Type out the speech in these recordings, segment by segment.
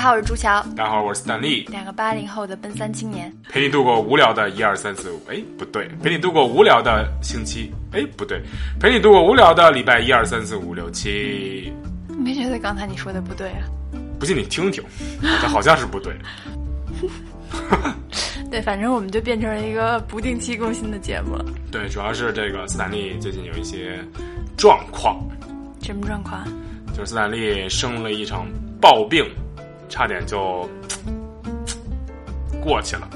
好，我是朱乔，大家好，我是斯坦利，两个八零后的奔三青年，陪你度过无聊的一二三四五，哎，不对，陪你度过无聊的星期，哎，不对，陪你度过无聊的礼拜一二三四五六七。没觉得刚才你说的不对啊？不信你听听，这好像是不对。对，反正我们就变成了一个不定期更新的节目了。对，主要是这个斯坦利最近有一些状况。什么状况？就是斯坦利生了一场暴病，差点就 过去了。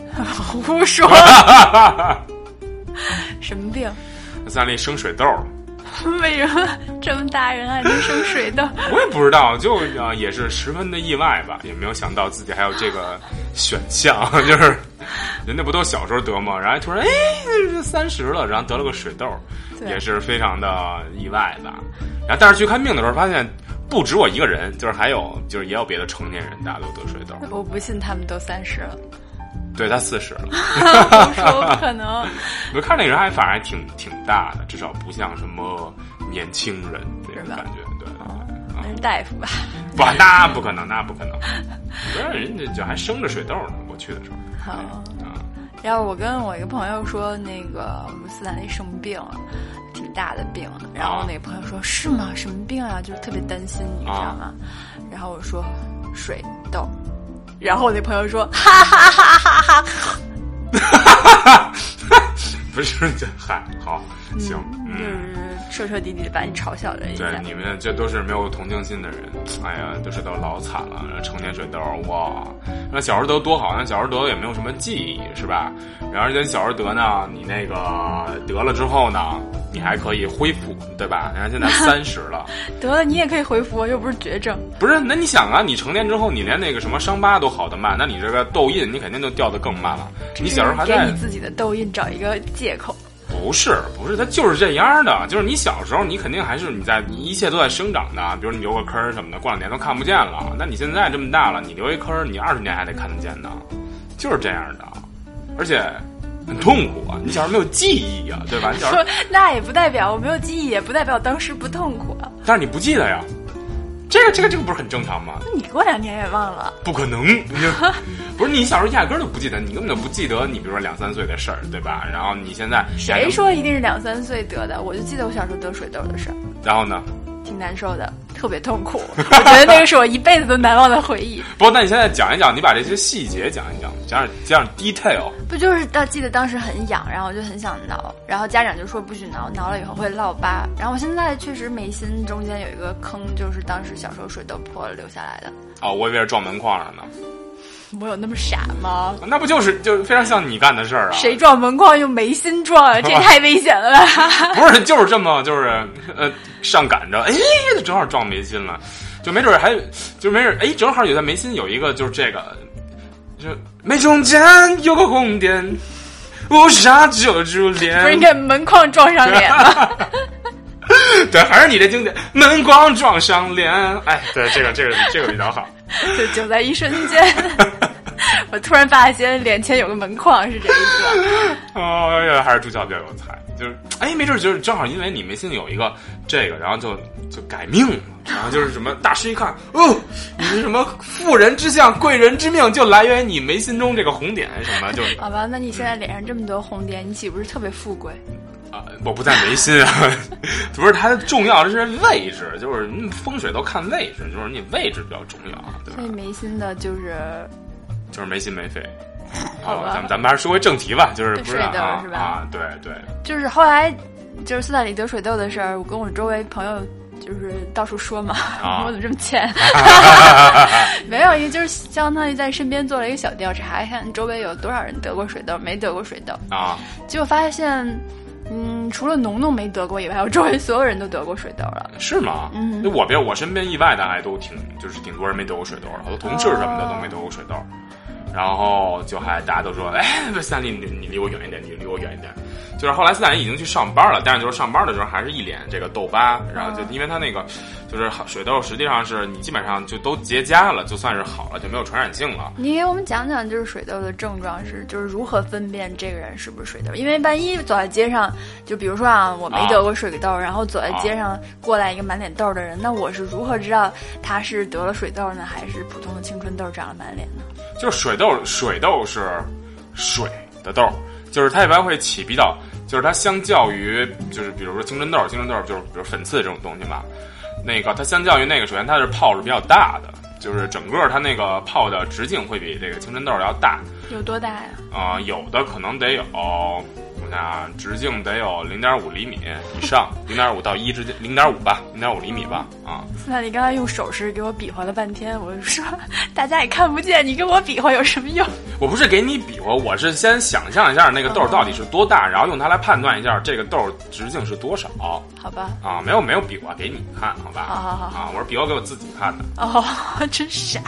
胡说！什么病？斯坦利生水痘了。为什么这么大人还能生水痘？我也不知道，就啊也是十分的意外吧，也没有想到自己还有这个 选项，就是人家不都小时候得吗？然后突然哎三十了，然后得了个水痘，也是非常的意外吧。然后但是去看病的时候发现不止我一个人，就是还有就是也有别的成年人大家都得水痘。我不信他们都三十了。对他四十了，不可能。我看那人还反而还挺挺大的，至少不像什么年轻人这种感觉。对，那是大夫吧？不，那不可能，那不可能。不是人家就还生着水痘呢。我去的时候。好。然后我跟我一个朋友说，那个姆斯坦利生病了，挺大的病。然后那个朋友说：“是吗？什么病啊？就是特别担心，你知道吗？”然后我说：“水痘。”然后我那朋友说：“哈哈哈哈哈哈！”不是这嗨好行，就是彻彻底底的把你嘲笑了一下。对，你们这都是没有同情心的人。哎呀，都是都老惨了，成年水痘哇！那小时候得多好，那小时候得也没有什么记忆，是吧？然后而且小时候得呢，你那个得了之后呢。你还可以恢复，对吧？你看现在三十了，得了你也可以恢复，又不是绝症。不是，那你想啊，你成年之后，你连那个什么伤疤都好的慢，那你这个痘印，你肯定就掉的更慢了。你小时候还在给你自己的痘印找一个借口。不是，不是，它就是这样的。就是你小时候，你肯定还是你在，你一切都在生长的。比如你留个坑什么的，过两年都看不见了。那你现在这么大了，你留一坑，你二十年还得看得见呢，就是这样的。而且。很痛苦啊！你小时候没有记忆啊，对吧？你小时候那也不代表我没有记忆，也不代表当时不痛苦啊。但是你不记得呀，这个这个这个不是很正常吗？那你过两年也忘了？不可能，不是你小时候压根儿都不记得，你根本就不记得你比如说两三岁的事儿，对吧？然后你现在谁说一定是两三岁得的？我就记得我小时候得水痘的事儿。然后呢？挺难受的，特别痛苦。我觉得那个是我一辈子都难忘的回忆。不，那你现在讲一讲，你把这些细节讲一讲，讲讲 detail。不就是到记得当时很痒，然后我就很想挠，然后家长就说不许挠，挠了以后会落疤。然后我现在确实眉心中间有一个坑，就是当时小时候水痘破了留下来的。哦，我以为是撞门框上呢。我有那么傻吗？那不就是就非常像你干的事儿啊？谁撞门框用眉心撞啊？这太危险了吧？不是，就是这么就是 呃上赶着，哎，正好撞眉心了，就没准还就没准哎，正好有在眉心有一个就是这个，就眉中间有个红点，乌纱遮住脸。不是应该门框撞上脸吗？对，还是你这经典，门框撞上脸。哎，对，这个这个这个比较好。就就在一瞬间，我突然发现脸前有个门框，是这意思。哦呀，还是朱教比较有才，就是哎，没准就是正好因为你眉心有一个这个，然后就就改命了。然后就是什么大师一看，哦，你是什么妇人之相，贵人之命，就来源于你眉心中这个红点什么就。好吧，那你现在脸上这么多红点，你岂不是特别富贵？我不在眉心啊，不是它重要的是位置，就是风水都看位置，就是你位置比较重要，对吧？所以眉心的就是就是没心没肺。好，咱们咱们还是说回正题吧，就是不是啊？啊，对对。就是后来就是斯坦里得水痘的事儿，我跟我周围朋友就是到处说嘛，我怎么这么欠？没有，因为就是相当于在身边做了一个小调查，看周围有多少人得过水痘，没得过水痘啊，结果发现。嗯，除了农农没得过以外，我周围所有人都得过水痘了。是吗？嗯，那我别我身边意外的还都挺，就是挺多人没得过水痘的，好多同事什么的都没得过水痘。然后就还大家都说，哎，斯坦利，你你离我远一点，你离我远一点。就是后来斯坦利已经去上班了，但是就是上班的时候还是一脸这个痘疤，然后就因为他那个就是水痘，实际上是你基本上就都结痂了，就算是好了，就没有传染性了。你给我们讲讲，就是水痘的症状是，就是如何分辨这个人是不是水痘？因为万一走在街上，就比如说啊，我没得过水痘，然后走在街上过来一个满脸痘的人，那我是如何知道他是得了水痘呢，还是普通的青春痘长了满脸呢？就是水痘，水痘是水的痘。就是它一般会起比较，就是它相较于就是比如说青春痘，青春痘就是比如粉刺这种东西嘛，那个它相较于那个，首先它是泡是比较大的，就是整个它那个泡的直径会比这个青春痘要大。有多大呀？啊，有的可能得有。啊，直径得有零点五厘米以上，零点五到一之间，零点五吧，零点五厘米吧。啊，斯坦利刚才用手势给我比划了半天，我就说大家也看不见，你跟我比划有什么用？我不是给你比划，我是先想象一下那个豆到底是多大，然后用它来判断一下这个豆直径是多少。好吧。啊，没有没有比划给你看，好吧。好好好。啊，我是比划给我自己看的。哦，真傻。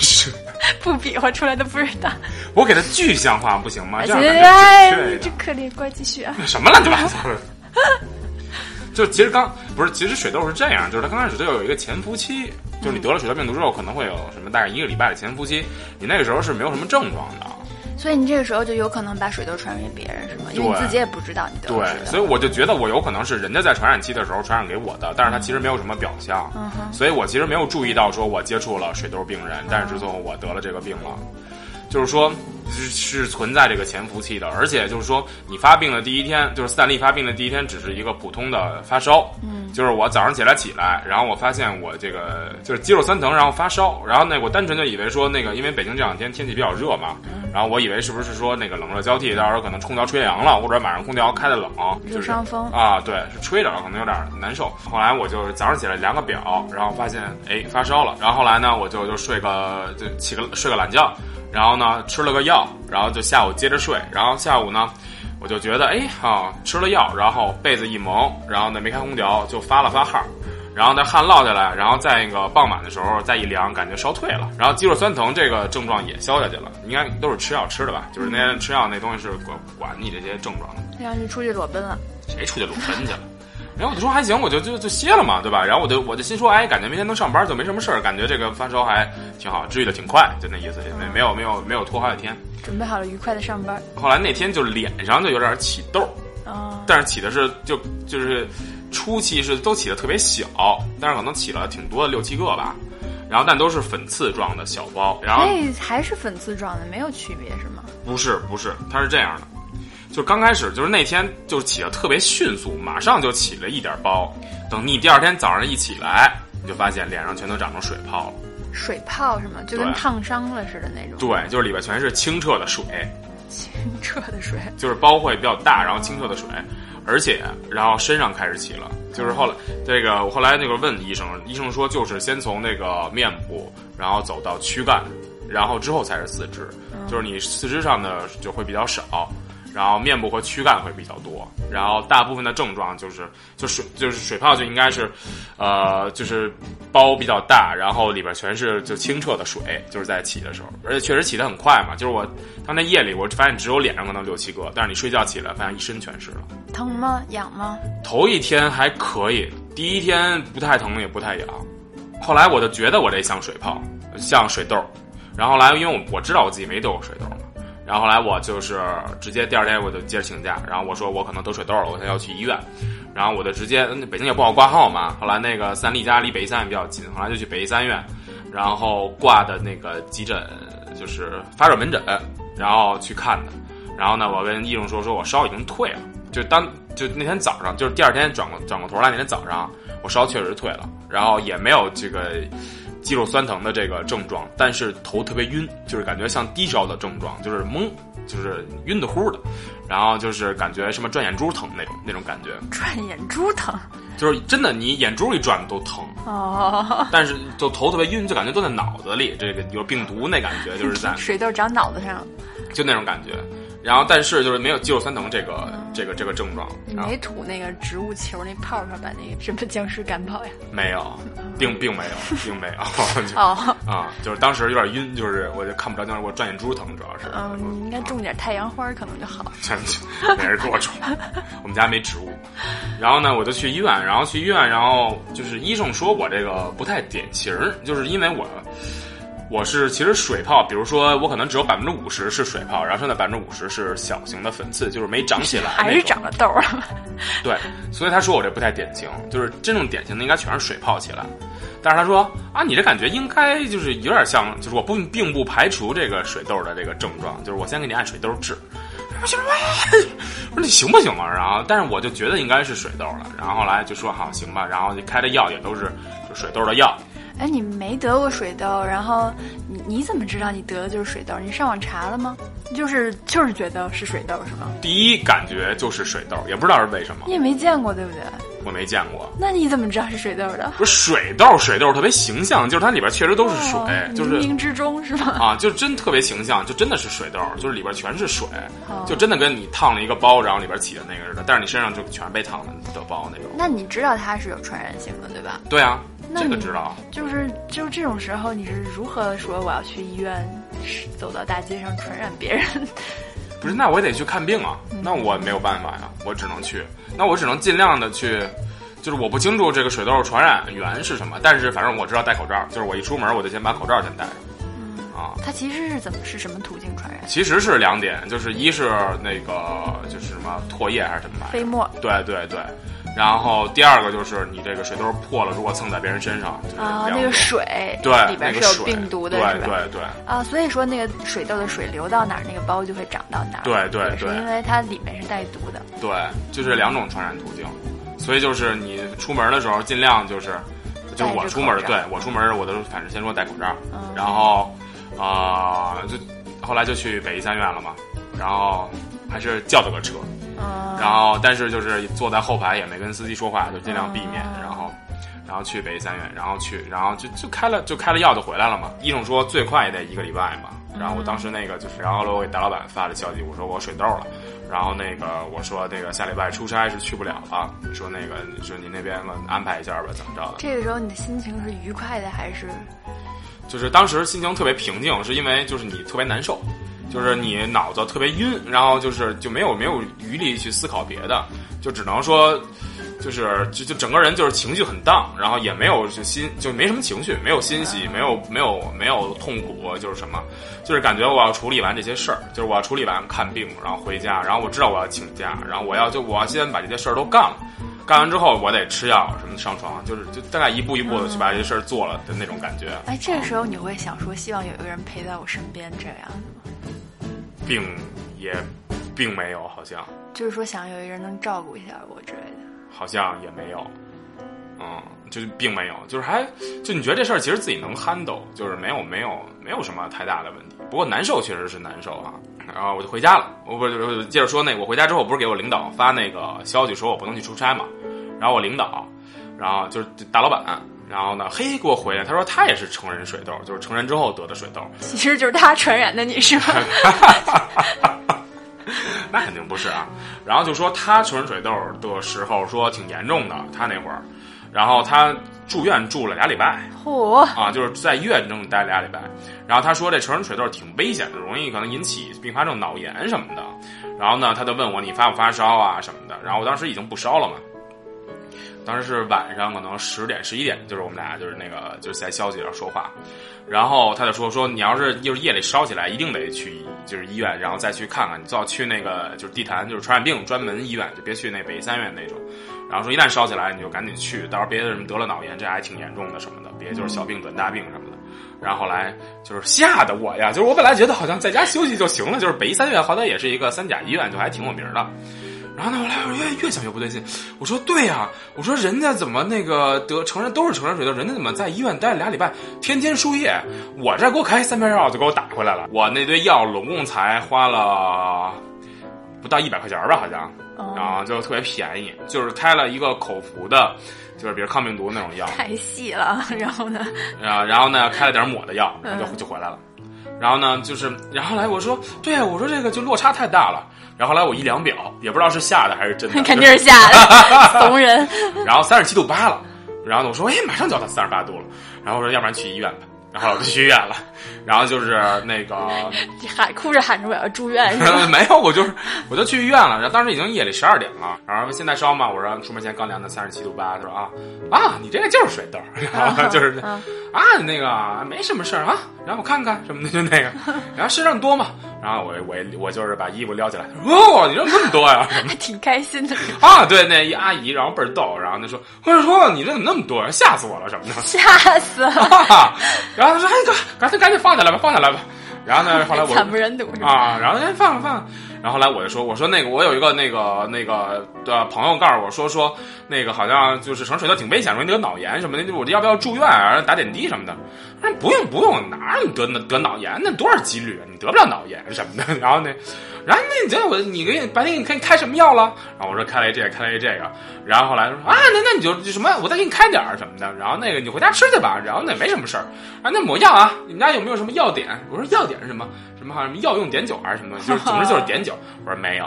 是。不比划出来的不是大。我给他具象化不行吗？这样哎，你这可怜，怪继续啊！什么乱七八糟的？就其实刚不是，其实水痘是这样，就是它刚开始都有一个潜伏期，就是你得了水痘病毒之后，可能会有什么大概一个礼拜的潜伏期，你那个时候是没有什么症状的。所以你这个时候就有可能把水痘传染给别人，是吗？因为你自己也不知道你得了对，所以我就觉得我有可能是人家在传染期的时候传染给我的，但是他其实没有什么表象，所以我其实没有注意到说我接触了水痘病人，但是最后我得了这个病了，就是说。是是存在这个潜伏期的，而且就是说，你发病的第一天，就是斯坦利发病的第一天，只是一个普通的发烧，嗯，就是我早上起来起来，然后我发现我这个就是肌肉酸疼，然后发烧，然后那我单纯就以为说那个，因为北京这两天天气比较热嘛，然后我以为是不是说那个冷热交替，到时候可能空调吹凉了，或者晚上空调开的冷，就是伤风啊，对，是吹着了可能有点难受。后来我就早上起来量个表，然后发现哎发烧了，然后后来呢我就就睡个就起个睡个懒觉。然后呢，吃了个药，然后就下午接着睡。然后下午呢，我就觉得，哎，哈，吃了药，然后被子一蒙，然后呢没开空调，就发了发汗，然后那汗落下来，然后在那个傍晚的时候再一量，感觉烧退了，然后肌肉酸疼这个症状也消下去了。应该都是吃药吃的吧？就是那天吃药那东西是管管你这些症状的。让你出去裸奔了？谁出去裸奔 去了？然后我就说还行，我就就就歇了嘛，对吧？然后我就我就心说，哎，感觉明天能上班就没什么事儿，感觉这个发烧还挺好，治愈的挺快，就那意思，没没有没有没有拖好几天。准备好了愉快的上班。后来那天就脸上就有点起痘，哦，但是起的是就就是初期是都起的特别小，但是可能起了挺多的六七个吧，然后但都是粉刺状的小包，然后还是粉刺状的，没有区别是吗？不是不是，它是这样的。就刚开始就是那天就起的特别迅速，马上就起了一点包。等你第二天早上一起来，你就发现脸上全都长成水泡了。水泡是吗？就跟烫伤了似的那种。对，就是里边全是清澈的水。清澈的水。就是包会比较大，然后清澈的水，而且然后身上开始起了。就是后来这个我后来那个问医生，医生说就是先从那个面部，然后走到躯干，然后之后才是四肢。就是你四肢上的就会比较少。然后面部和躯干会比较多，然后大部分的症状就是就水就是水泡就应该是，呃就是包比较大，然后里边全是就清澈的水，就是在起的时候，而且确实起的很快嘛。就是我当天夜里我发现只有脸上可能六七个，但是你睡觉起来发现一身全是了。疼吗？痒吗？头一天还可以，第一天不太疼也不太痒，后来我就觉得我这像水泡，像水痘，然后来因为我我知道我自己没得过水痘。然后后来我就是直接第二天我就接着请假，然后我说我可能得水痘了，我现在要去医院，然后我就直接北京也不好挂号嘛。后来那个三立家离北医三院比较近，后来就去北医三院，然后挂的那个急诊就是发热门诊，然后去看的。然后呢，我跟医生说说我烧已经退了，就当就那天早上，就是第二天转过转过头来那天早上，我烧确实退了，然后也没有这个。肌肉酸疼的这个症状，但是头特别晕，就是感觉像低烧的症状，就是懵，就是晕的乎的，然后就是感觉什么转眼珠疼那种那种感觉。转眼珠疼，就是真的，你眼珠一转都疼。哦。但是就头特别晕，就感觉都在脑子里，这个有病毒那感觉，就是在 水痘长脑子上，就那种感觉。然后但是就是没有肌肉酸疼这个、这个这个症状。你没吐那个植物球那泡泡把那个什么僵尸赶跑呀？没有，并并没有，并没有。哦，啊，就是当时有点晕，就是我就看不着，当时我转眼珠疼，主要是。嗯，你应该种点太阳花可能就好。了，没人给我种，我们家没植物。然后呢，我就去医院，然后去医院，然后就是医生说我这个不太典型，就是因为我我是其实水泡，比如说我可能只有百分之五十是水泡，然后剩下百分之五十是小型的粉刺，就是没长起来，还是长了痘儿。对，所以他说我这不太典型，就是真正典型的应该全是水泡起来。但是他说啊，你这感觉应该就是有点像，就是我不并不排除这个水痘的这个症状，就是我先给你按水痘治。我说 我说你行不行啊？然后，但是我就觉得应该是水痘了。然后后来就说好行吧，然后就开的药也都是就水痘的药。哎，你没得过水痘，然后你你怎么知道你得的就是水痘？你上网查了吗？就是就是觉得是水痘是吗？第一感觉就是水痘，也不知道是为什么你，也没见过对不对？我没见过。那你怎么知道是水痘的？不是水痘，水痘特别形象，就是它里边确实都是水，哦就是冥冥之中是吗？啊，就真特别形象，就真的是水痘，就是里边全是水，哦就真的跟你烫了一个包，然后里边起的那个似的，但是你身上就全被烫了的包那种。那你知道它是有传染性的对吧？对啊，那这个知道。就是就是这种时候，你是如何说我要去医院，是走到大街上传染别人？不是，那我也得去看病啊，嗯那我没有办法呀，我只能去，那我只能尽量的去。就是我不清楚这个水痘传染源是什么，但是反正我知道戴口罩，就是我一出门我就先把口罩先戴上。啊，它其实是怎么是什么途径传染？其实是两点，就是一是那个就是什么唾液还是什么玩意儿飞沫对对对，然后第二个就是你这个水痘破了，如果蹭在别人身上，就是啊，那个水对里边是有病毒的，对？对对。啊，所以说那个水痘的水流到哪儿，那个包就会长到哪儿。对对对。是因为它里面是带毒的。对，就是两种传染途径，所以就是你出门的时候尽量就是，就是我出门对我出门我都反正先说戴口罩，嗯。然后啊、就后来就去北医三院了嘛，然后还是叫了个车，嗯，然后但是就是坐在后排也没跟司机说话，就尽量避免，哦然后。然后去北医三院，然后去，然后就就开了就开了药就回来了嘛。医生说最快也得一个礼拜嘛。然后我当时那个就是，然后我给大老板发了消息，我说我水痘了。然后那个我说那个下礼拜出差是去不了了，说那个说您那边安排一下吧，怎么着的？这个时候你的心情是愉快的还是？就是当时心情特别平静，是因为就是你特别难受，就是你脑子特别晕，然后就是就没有没有余力去思考别的，就只能说。就是就就整个人就是情绪很荡，然后也没有就心就没什么情绪，没有欣喜，没有没有没有痛苦，就是什么，就是感觉我要处理完这些事儿，就是我要处理完看病，然后回家，然后我知道我要请假，然后我要就我要先把这些事儿都干了，干完之后我得吃药什么上床，就是就大概一步一步的去把这些事儿做了的那种感觉，哎，这个时候你会想说，希望有一个人陪在我身边，这样并也并没有，好像就是说想有一个人能照顾一下我之类的。好像也没有，嗯，就是并没有，就是还就你觉得这事儿其实自己能 handle，就是没有没有没有什么太大的问题。不过难受确实是难受啊。然后我就回家了，我不是接着说那个，我回家之后不是给我领导发那个消息说我不能去出差嘛，然后我领导，然后就是大老板。然后呢？嘿，给我回来，他说他也是成人水痘，就是成人之后得的水痘。其实就是他传染的你是吗？那肯定不是啊。然后就说他成人水痘的时候说挺严重的，他那会儿，然后他住院住了俩礼拜嚯，啊，就是在医院中待俩礼拜。然后他说这成人水痘挺危险的，容易可能引起并发症、脑炎什么的。然后呢，他就问我你发不发烧啊什么的。然后我当时已经不烧了嘛。当时是晚上，可能十点、十一点，就是我们俩就是那个就是在消息上说话，然后他就说说你要是就是夜里烧起来，一定得去就是医院，然后再去看看，你最好去那个就是地坛就是传染病专门医院，就别去那北医三院那种。然后说一旦烧起来，你就赶紧去，到时候别的什么得了脑炎，这还挺严重的什么的，别就是小病转大病什么的。然后后来就是吓得我呀，就是我本来觉得好像在家休息就行了，就是北医三院好歹也是一个三甲医院，就还挺有名的。然后呢，后来我越越想越不对劲，我说对呀、我说人家怎么那个得成人都是成人水痘，人家怎么在医院待了俩礼拜，天天输液，我这给我开三片药就给我打回来了，我那堆药拢共才花了不到一百块钱吧，好像，哦然后就特别便宜，就是开了一个口服的，就是比如抗病毒那种药，太细了。然后呢？啊，然后呢开了点抹的药，然后就就回来了。然后呢，就是，然后来我说，对啊，我说这个就落差太大了。然后后来我一量表，也不知道是吓的还是真的，肯定是吓的，怂人。然后三十七度八了，然后呢，我说，哎，马上就要到三十八度了。然后我说，要不然去医院吧。然后我就去医院了。然后就是那个 喊哭着喊着我要住院，没有，我就是我就去医院了。然后当时已经夜里十二点了。然后现在烧嘛，我说出门前刚量的三十七度八，他说啊啊，你这个就是水痘，然后就是啊那个没什么事儿啊，然后我看看什么的就那个，然后身上多嘛。然后我我我就是把衣服撩起来，哦，你这那么多呀？还挺开心的啊！对，那一阿姨，然后倍儿逗，然后她说：“我就说你这怎么那么多？吓死我了什么的。”吓死了。然后她说：“哎哥，赶紧赶紧放下来吧，放下来吧。”然后呢，后来我惨不忍睹啊，然后哎放了放了。然后后来我就说：“我说那个我有一个那个那个的朋友告诉我说说那个好像就是盛水痘挺危险，容易得脑炎什么的，我这要不要住院啊？打点滴什么的？”他说：“不用不用，哪有得得脑炎？那多少几率啊？你得不了脑炎什么的。”然后那，然后那你这我你给白天给你开开什么药了？然后我说开了一这个，开了一这个。然后后来说啊，那那你就什么，我再给你开点什么的。然后那个你回家吃去吧。然后那没什么事儿。啊，那抹药啊，你们家有没有什么药点？我说药点是什么？什么好像什么药用碘酒还是什么？就是总之就是碘酒。我说没有。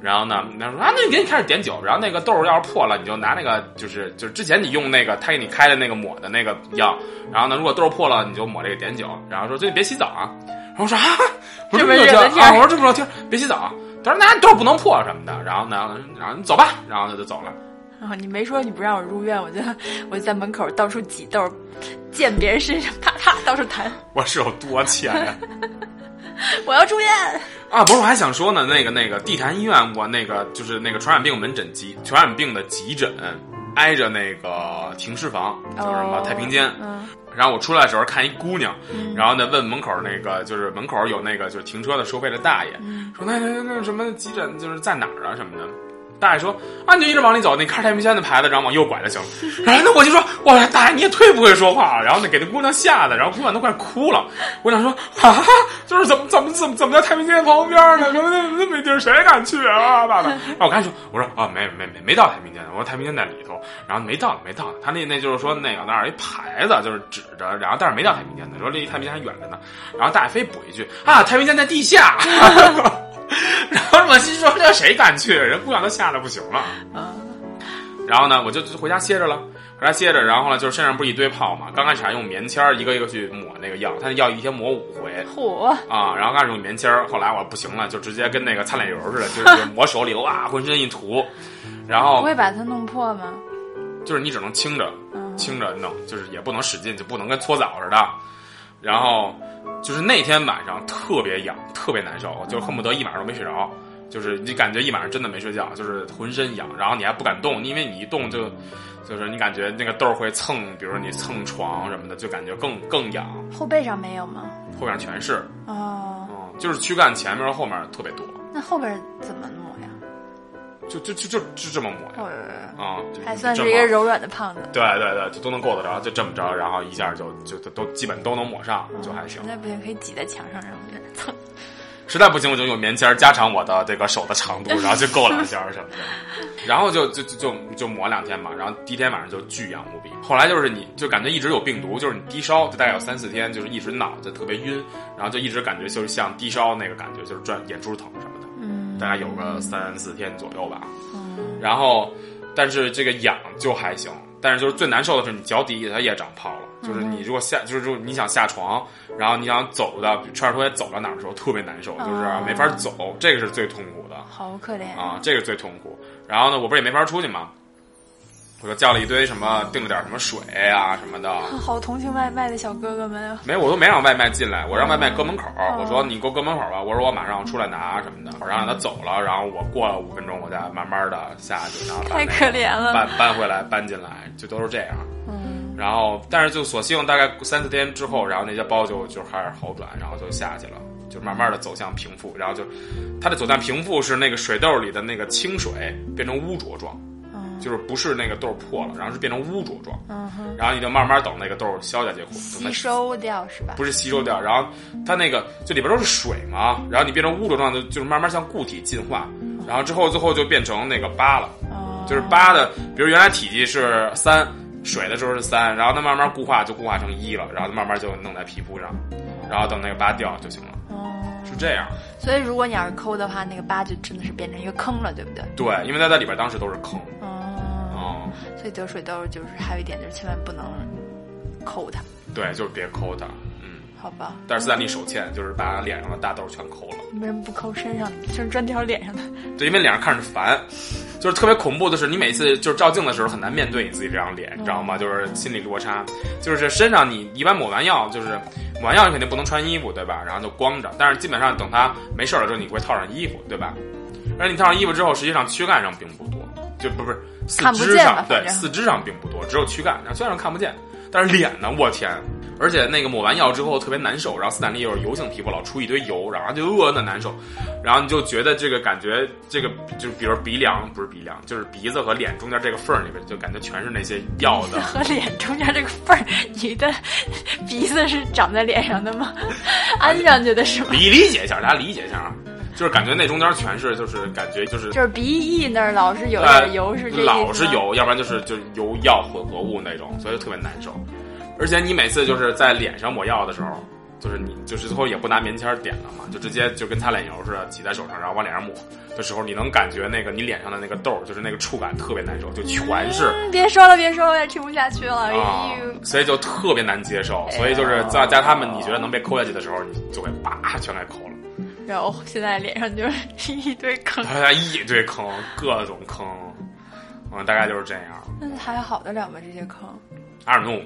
然后呢，他说啊，那你给你开始碘酒。然后那个痘儿要是破了，你就拿那个就是就是之前你用那个他给你开的那个抹的那个药。然后呢，如果痘儿破了，你就抹这个碘酒。然后说最近别洗澡啊。然后说啊，我说这么热天啊，我说这么热天别洗澡。他说那痘不能破什么的。然后呢，然后你走吧。然后他就走了。你没说你不让我入院，我就我就在门口到处挤痘，溅别人身上，啪啪到处弹。我是有多 欠呀！我要住院啊！不是，我还想说呢，那个那个地坛医院，我那个就是那个传染病门诊急传染病的急诊，挨着那个停尸房，叫什么太平间。嗯。然后我出来的时候看一姑娘，然后呢问门口那个就是门口有那个就是停车的收费的大爷，说那那那什么急诊就是在哪儿啊什么的。大爷说：“啊，你就一直往里走，你看太平间的牌子，然后往右拐就行了。”然后那我就说：“哇，大爷你也忒不会说话了。”然后那给那姑娘吓的，然后姑娘都快哭了。姑娘说啊，就是怎么怎么怎么怎么在太平间旁边呢？说那那没地儿谁敢去啊？爸爸，然后我赶紧说：“我说啊，没没没没到太平间，我说太平间在里头。然后没到没到，他那那就是说那个那儿一牌子就是指着，然后但是没到太平间呢，说离太平间还远着呢。然后大爷非补一句啊，太平间在地下。” 然后我心说：“这谁敢去？人姑娘都吓得不行了。”然后呢，我就回家歇着了，回家歇着。然后呢，就是身上不是一堆泡嘛。刚开始还用棉签一个一个去抹那个药，他那药一天抹五回。嚯！啊，然后开始用棉签后来我不行了，就直接跟那个擦脸油似的，就是抹手里哇，浑身一涂。然后不会把它弄破吗？就是你只能轻着，轻着弄，就是也不能使劲，就不能跟搓澡似的。然后。就是那天晚上特别痒，特别难受，就恨不得一晚上都没睡着。就是你感觉一晚上真的没睡觉，就是浑身痒，然后你还不敢动，因为你一动就，就是你感觉那个痘会蹭，比如说你蹭床什么的，就感觉更更痒。后背上没有吗？后背上全是。哦。嗯，就是躯干前面和后面特别多。那后边怎么弄？就就就就就这么抹呀，啊，还算是一个柔软的胖子。对对对，就都能够得着，就这么着，然后一下就就都基本都能抹上，就还行。实在不行可以挤在墙上，然后蹭。实在不行我就用棉签加长我的这个手的长度，然后就够两下什么的。然后就就就就就抹两天嘛，然后第一天晚上就巨痒无比。后来就是你就感觉一直有病毒，就是你低烧，就大概有三四天，就是一直脑子特别晕，然后就一直感觉就是像低烧那个感觉，就是转眼珠疼什么。大概有个三四天左右吧，然后，但是这个痒就还行，但是就是最难受的是你脚底它也长泡了，就是你如果下就是如果你想下床，然后你想走的穿着拖鞋走到哪儿的时候特别难受，就是没法走，这个是最痛苦的，好可怜。啊，这个最痛苦。然后呢，我不是也没法出去吗？我就叫了一堆什么，订了点什么水啊什么的。好同情外卖的小哥哥们啊！没，我都没让外卖进来，我让外卖搁门口。我说你给我搁门口吧，我说我马上出来拿什么的。我让他走了，然后我过了五分钟，我再慢慢的下去，然后太可怜了，搬搬回来，搬进来，就都是这样。嗯。然后，但是就索性大概三四天之后，然后那些包就就开始好转，然后就下去了，就慢慢的走向平复。然后就，它的走向平复是那个水痘里的那个清水变成污浊状。就是不是那个痘破了，然后是变成污浊状，然后你就慢慢等那个痘消下去，吸收掉是吧？不是吸收掉，然后它那个就里边都是水嘛，然后你变成污浊状就就是慢慢向固体进化，然后之后最后就变成那个疤了，就是疤的，比如原来体积是三，水的时候是三，然后它慢慢固化就固化成一了，然后慢慢就弄在皮肤上。然后等那个疤掉就行了，哦，是这样。所以如果你要是抠的话，那个疤就真的是变成一个坑了，对不对？对，因为它在里边当时都是坑。所以得水痘就是还有一点就是千万不能抠它，对，就是别抠它。嗯，好吧？但是斯坦利手欠，就是把脸上的大痘全抠了。为什么不抠身上？就是专挑脸上的。对，因为脸上看着烦，就是特别恐怖的是，你每次就是照镜的时候很难面对你自己这张脸，你知道吗？就是心理落差。就是身上你一般抹完药，就是抹完药你肯定不能穿衣服，对吧？然后就光着，但是基本上等它没事了之后，你会套上衣服，对吧？而你套上衣服之后，实际上躯干上并不多，就不是四肢上对四肢上并不多，只有躯干，然后虽然看不见，但是脸呢，我天！而且那个抹完药之后特别难受，然后斯坦利又是油性皮肤，老出一堆油，然后就恶的难受，然后你就觉得这个感觉，这个就是比如鼻梁不是鼻梁，就是鼻子和脸中间这个缝儿里边，就感觉全是那些药的。和脸中间这个缝儿，你的鼻子是长在脸上的吗？安上去的是吗？你理解一下，大家理解一下啊，就是感觉那中间全是，就是感觉就是就是鼻翼那儿老是有呃点油，是老是。油，要不然就是就是油药混合物那种，所以就特别难受。而且你每次就是在脸上抹药的时候，就是你就是最后也不拿棉签点了嘛，就直接就跟擦脸油似的挤在手上，然后往脸上抹的时候，你能感觉那个你脸上的那个痘儿，就是那个触感特别难受，就全是。嗯别说了，别说了，我也听不下去了。所以就特别难接受，所以就是在在他们你觉得能被抠下去的时候，你就会叭全给抠了，然后现在脸上就是 一堆坑，大家一堆坑，各种坑，嗯，大概就是这样。那还好得了吗？这些坑？阿尔努，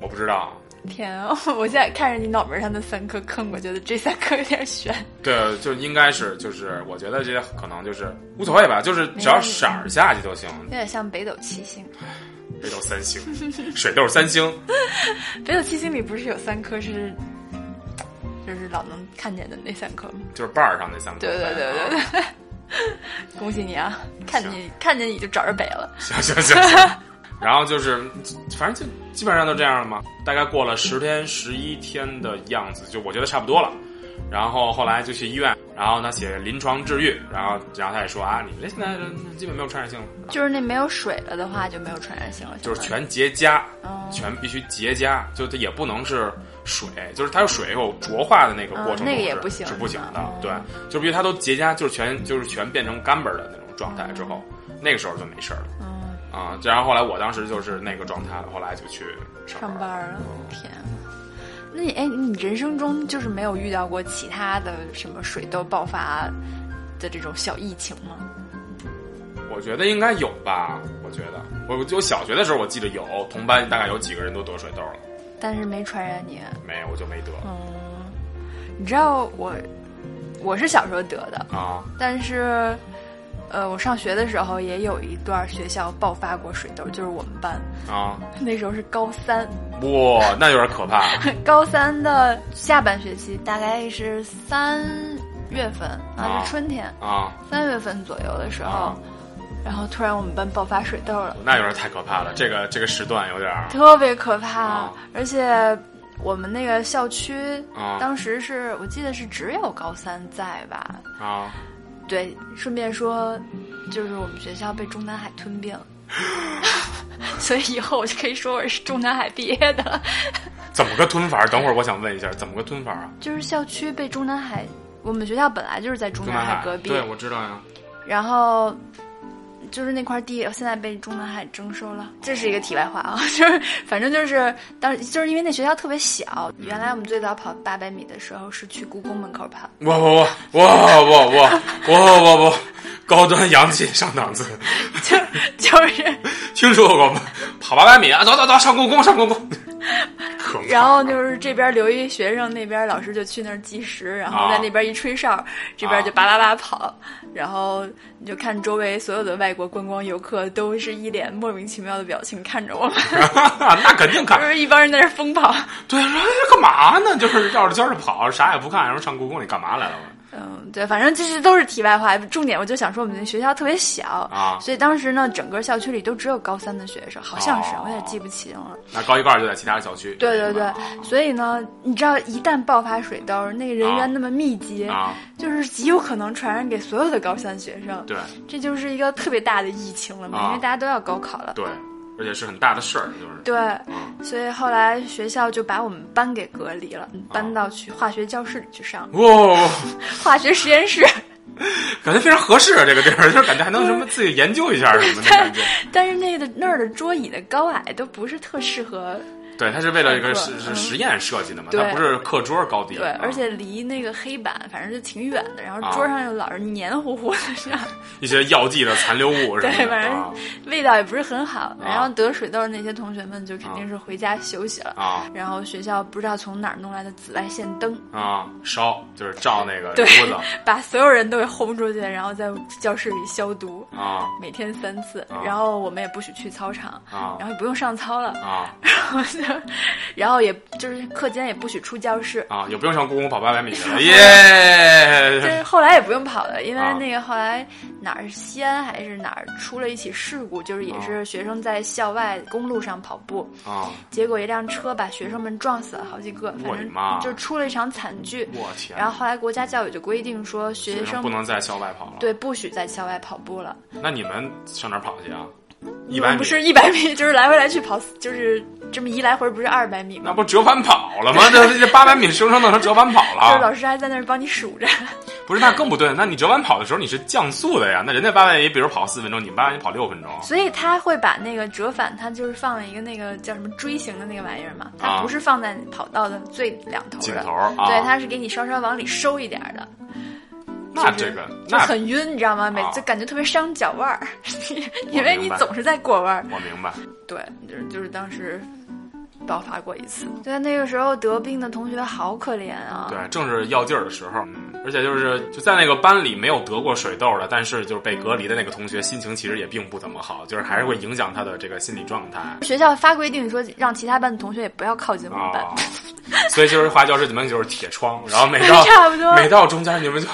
我不知道，天啊！我现在看着你脑门上的三颗坑，我觉得这三颗有点悬。对，就应该是，就是我觉得这些可能就是无所谓吧，就是只要色儿下去就行。有点像北斗七星。北斗三星，水痘三星，北斗七星里不是有三颗是，就是老能看见的那三颗？就是瓣儿上那三颗。对对对对对。恭喜你啊！看你看见你就找着北了。行行行行。然后就是，反正就基本上都这样了嘛。大概过了十天、十一天的样子，就我觉得差不多了。然后后来就去医院，然后他写临床治愈，然后然后他也说啊，你这现在基本没有传染性了，就是那没有水了的话就没有传染性了，就是全结痂，哦全必须结痂，就它也不能是水，就是它有水有浊化的那个过程、嗯那个也不行是不行的哦。对，就比如它都结痂，就是全就是全变成干巴的那种状态之后，那个时候就没事儿了。嗯，啊、然后后来我当时就是那个状态了，后来就去上上班。班了，天啊！那你哎，你人生中就是没有遇到过其他的什么水痘爆发的这种小疫情吗？我觉得应该有吧，我觉得我我小学的时候我记得有，同班大概有几个人都得水痘了，但是没传染你。没有我就没得、嗯，你知道我我是小时候得的，啊。但是呃，我上学的时候也有一段学校爆发过水痘，就是我们班啊，那时候是高三，哇，那有点可怕 高三的下半学期大概是三月份啊，啊是春天，啊！三月份左右的时候，啊然后突然我们班爆发水痘了，那有点太可怕了，这个这个时段有点特别可怕，啊而且。我们那个校区，啊当时是我记得是只有高三在吧？啊。对，顺便说，就是我们学校被中南海吞并，所以以后我就可以说我是中南海毕业的。怎么个吞法？等会儿我想问一下，怎么个吞法啊？就是校区被中南海，我们学校本来就是在中南海隔壁，对，我知道呀。然后就是那块地现在被中南海征收了。这是一个题外话啊，就是反正就是当就是因为那学校特别小，原来我们最早跑八百米的时候是去故宫门口跑，哇哇哇哇哇哇哇哇哇！高端洋气上档次，就就是。听说过吗？跑八百米啊，走走走，上故宫，上故宫。然后就是这边留一学生，那边老师就去那儿计时，然后在那边一吹哨，这边就叭叭叭跑，然后你就看周围所有的外国观光游客都是一脸莫名其妙的表情看着我们，那肯定看就。是一帮人在那疯跑。对，说这干嘛呢？就是绕着圈儿跑，啥也不看，然后上故宫里干嘛来了？嗯，对，反正这些都是题外话。重点我就想说，我们那学校特别小啊所以当时呢，整个校区里都只有高三的学生，好像是，哦我有点记不清了。那高一高二就在其他的小区。对对对所以呢，你知道，一旦爆发水痘，那个人员那么密集，啊，就是极有可能传染给所有的高三学生。对这就是一个特别大的疫情了嘛，啊因为大家都要高考了。对，而且是很大的事儿，就是对，所以后来学校就把我们班给隔离了，搬到去化学教室里去上，哇，化学实验室。感觉非常合适啊，这个地儿就是感觉还能什么自己研究一下什么的感觉。但是那个那儿的桌椅的高矮都不是特适合。对，它是为了一个实是实验设计的嘛，对它不是课桌高低。对，啊而且离那个黑板反正就挺远的，然后啊桌上又老是黏糊糊的，这样一些药剂的残留物 对，反正啊味道也不是很好。然后得水痘的那些同学们就肯定是回家休息了。啊然后学校不知道从哪儿弄来的紫外线灯，啊烧就是照那个对屋子把所有人都给轰出去，然后在教室里消毒，啊每天三次啊。然后我们也不许去操场，啊然后也不用上操了，啊 然后就，然后也就是课间也不许出教室。啊，也不用上故宫跑八百米了，耶就耶！是后来也不用跑了，因为啊那个后来哪儿西安还是哪儿出了一起事故，就是也是学生在校外公路上跑步，啊，结果一辆车把学生们撞死了好几个，我反正的妈就出了一场惨剧。我天！然后后来国家教育就规定说，学学生生不能在校外跑了。，对不许在校外跑步了。那你们上哪儿跑去啊？一我百米不是一百米，就是来回来去跑，就是这么一来回，不是二百米吗？那不折返跑了吗？这这八百米生生弄成折返跑了 就是老，师还在那儿帮你数着。不是？那更不对。那你折返跑的时候你是降速的呀？那人家八百米，比如跑四分钟，你们八百米跑六分钟。所以他会把那个折返，他就是放了一个那个叫什么锥形的那个玩意儿嘛，它啊不是放在跑道的最两头的，尽头啊对，他是给你稍稍往里收一点的，那这个就那很晕，你知道吗？每啊次感觉特别伤脚腕儿，因为你总是在过弯儿。我明白。对，就是就是当时爆发过一次。对，那个时候得病的同学好可怜啊。对，正是要劲儿的时候，嗯而且就是就在那个班里没有得过水痘的，但是就是被隔离的那个同学，心情其实也并不怎么好，就是还是会影响他的这个心理状态学校发规定说，让其他班的同学也不要靠近我们班。啊。所以就是华教室你们就是铁窗，然后每到 每到中间你们就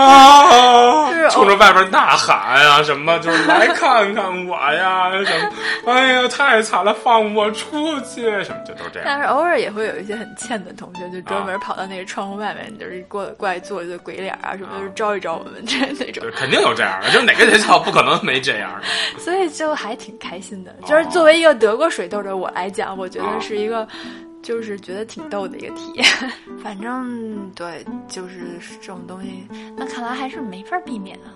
啊就是，冲着外边呐喊呀、什么就是来看看我呀，什么哎呀太惨了，放我出去，什么就都是这样。但是偶尔也会有一些很欠的同学，就专门跑到那个窗户外面，就是过过来做一个鬼脸啊什么，就是招一招我们这那种，，肯定有这样的，就是哪个学校不可能没这样的。所以就还挺开心的。就是作为一个得过水痘的我来讲，我觉得是一个。就是觉得挺逗的一个体验，反正对，就是这种东西，那看来还是没法避免啊。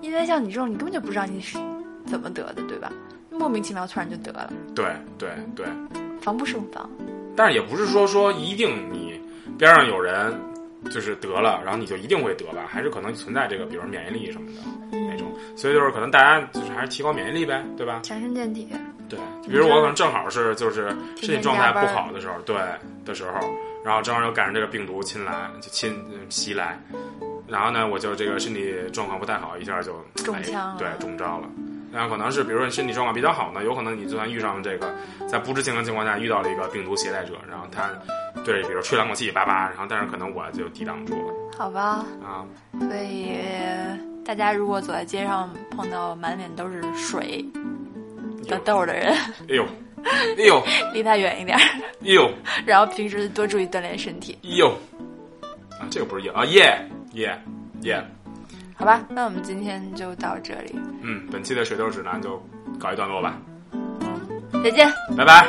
因为像你这种，你根本就不知道你是怎么得的，对吧？莫名其妙突然就得了，对对对，防不胜防。但是也不是说说一定你边上有人就是得了，然后你就一定会得吧，还是可能存在这个，比如免疫力什么的那种。所以就是可能大家就是还是提高免疫力呗，对吧？强身健体，对，比如我可能正好是就是身体状态不好的时候，对的时候，然后正好又赶上这个病毒侵来，就侵袭来，然后呢，我就这个身体状况不太好，一下就哎中枪了对，中招了。然后可能是，比如说你身体状况比较好呢，有可能你就算遇上了这个，在不知情的情况下遇到了一个病毒携带者，然后他对，比如吹两口气叭叭，然后但是可能我就抵挡住了好吧？啊。所以大家如果走在街上碰到满脸都是水的痘的人，哎呦，哎呦，离他远一点，哎呦，然后平时多注意锻炼身体，哎呦，啊，这个不是耶啊耶耶耶。好吧？那我们今天就到这里，嗯，本期的水痘指南就告一段落吧，再见。拜拜。